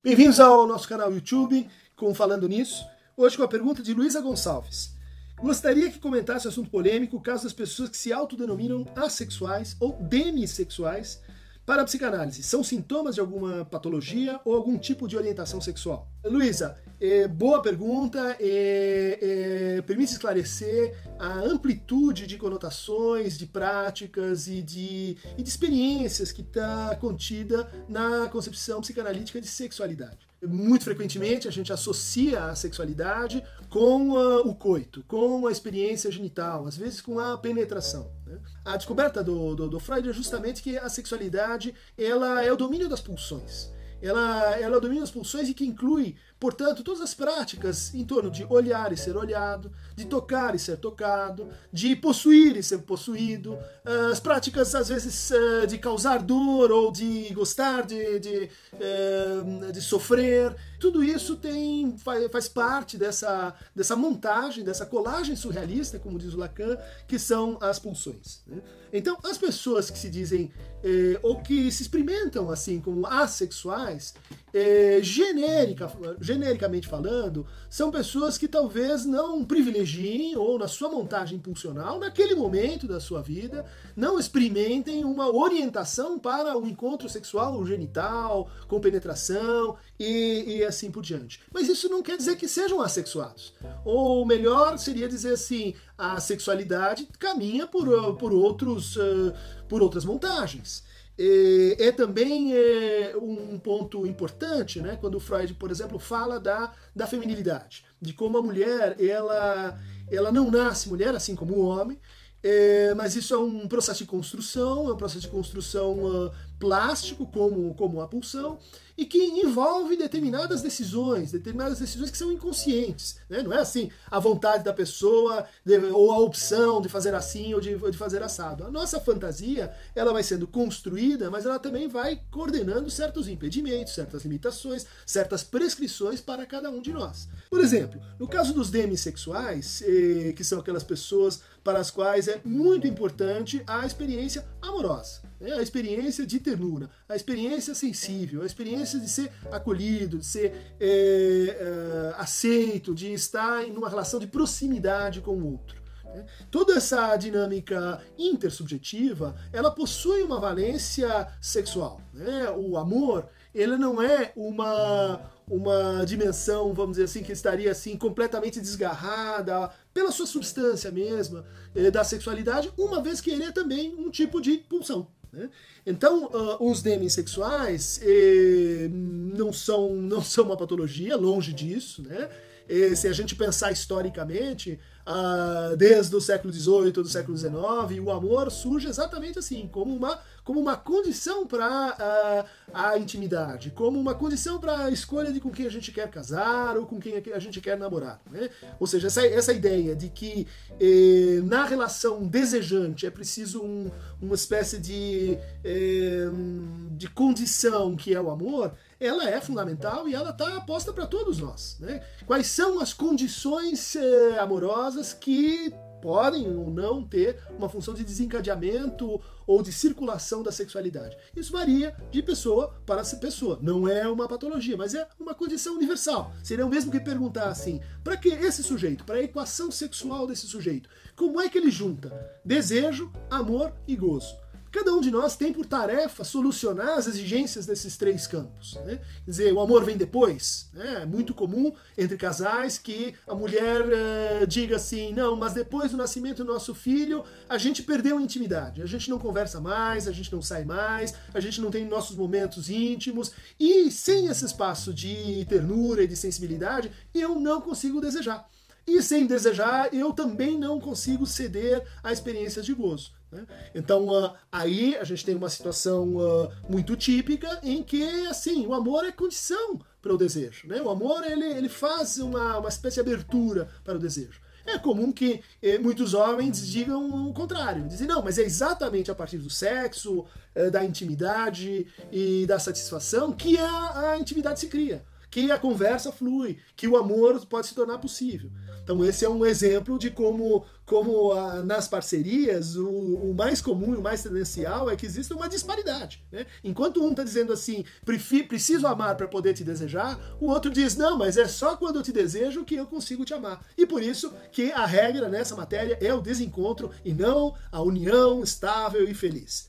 Bem-vindos ao nosso canal YouTube com Falando Nisso. Hoje com a pergunta de Luísa Gonçalves. Gostaria que comentasse o assunto polêmico, caso das pessoas que se autodenominam assexuais ou demissexuais para a psicanálise. São sintomas de alguma patologia ou algum tipo de orientação sexual? Luísa, é, boa pergunta. É, é, permite esclarecer a amplitude de conotações, de práticas e de, e de experiências que está contida na concepção psicanalítica de sexualidade. Muito frequentemente a gente associa a sexualidade com uh, o coito, com a experiência genital, às vezes com a penetração. Né? A descoberta do, do, do Freud é justamente que a sexualidade ela é o domínio das pulsões ela, ela domina as pulsões e que inclui, portanto, todas as práticas em torno de olhar e ser olhado, de tocar e ser tocado, de possuir e ser possuído, ah, as práticas, às vezes, ah, de causar dor ou de gostar de, de, ah, de sofrer. Tudo isso tem, faz parte dessa, dessa montagem, dessa colagem surrealista, como diz o Lacan, que são as pulsões. Né? Então, as pessoas que se dizem eh, ou que se experimentam assim como assexuais, eh, genérica, genericamente falando, são pessoas que talvez não privilegiem ou na sua montagem pulsional, naquele momento da sua vida, não experimentem uma orientação para o um encontro sexual ou genital, com penetração e, e assim por diante. Mas isso não quer dizer que sejam assexuados. Ou melhor seria dizer assim, a sexualidade caminha por, por, outros, uh, por outras montagens. É, também um ponto importante, né, quando Freud, por exemplo, fala da, da feminilidade, de como a mulher ela, ela não nasce mulher, assim como o homem, é, mas isso é um processo de construção, é um processo de construção uh, plástico, como, como a pulsão, e que envolve determinadas decisões, determinadas decisões que são inconscientes. Né? Não é assim a vontade da pessoa ou a opção de fazer assim ou de, de fazer assado. A nossa fantasia ela vai sendo construída, mas ela também vai coordenando certos impedimentos, certas limitações, certas prescrições para cada um de nós. Por exemplo, no caso dos demissexuais, eh, que são aquelas pessoas para as quais é muito importante a experiência amorosa. É a experiência de ternura, a experiência sensível, a experiência de ser acolhido, de ser é, é, aceito, de estar em uma relação de proximidade com o outro. Né? Toda essa dinâmica intersubjetiva, ela possui uma valência sexual. Né? O amor, ele não é uma uma dimensão, vamos dizer assim, que estaria assim completamente desgarrada pela sua substância mesma eh, da sexualidade, uma vez que ele é também um tipo de pulsão. Né? Então, uh, os demissexuais eh, não, são, não são uma patologia, longe disso. Né? E, se a gente pensar historicamente, uh, desde o século XVIII, do século XIX, o amor surge exatamente assim, como uma, como uma condição para uh, a intimidade, como uma condição para a escolha de com quem a gente quer casar ou com quem a gente quer namorar. Né? Ou seja, essa, essa ideia de que eh, na relação desejante é preciso um, uma espécie de, eh, de condição que é o amor, ela é fundamental e ela está posta para todos nós. Né? Quais são as condições eh, amorosas que podem ou não ter uma função de desencadeamento ou de circulação da sexualidade. Isso varia de pessoa para pessoa. Não é uma patologia, mas é uma condição universal. Seria o mesmo que perguntar assim: para que esse sujeito, para a equação sexual desse sujeito, como é que ele junta desejo, amor e gozo? Cada um de nós tem por tarefa solucionar as exigências desses três campos. Né? Quer dizer, o amor vem depois. Né? É muito comum entre casais que a mulher uh, diga assim: não, mas depois do nascimento do nosso filho, a gente perdeu a intimidade. A gente não conversa mais, a gente não sai mais, a gente não tem nossos momentos íntimos. E sem esse espaço de ternura e de sensibilidade, eu não consigo desejar. E sem desejar, eu também não consigo ceder a experiências de gozo. Né? Então uh, aí a gente tem uma situação uh, muito típica em que assim o amor é condição para o desejo. Né? O amor ele, ele faz uma, uma espécie de abertura para o desejo. É comum que eh, muitos homens digam o contrário, dizem não, mas é exatamente a partir do sexo, eh, da intimidade e da satisfação que a, a intimidade se cria que a conversa flui, que o amor pode se tornar possível. Então esse é um exemplo de como, como a, nas parcerias o, o, mais comum e o mais tendencial é que existe uma disparidade. Né? Enquanto um está dizendo assim, preciso amar para poder te desejar, o outro diz, não, mas é só quando eu te desejo que eu consigo te amar. E por isso que a regra nessa matéria é o desencontro e não a união estável e feliz.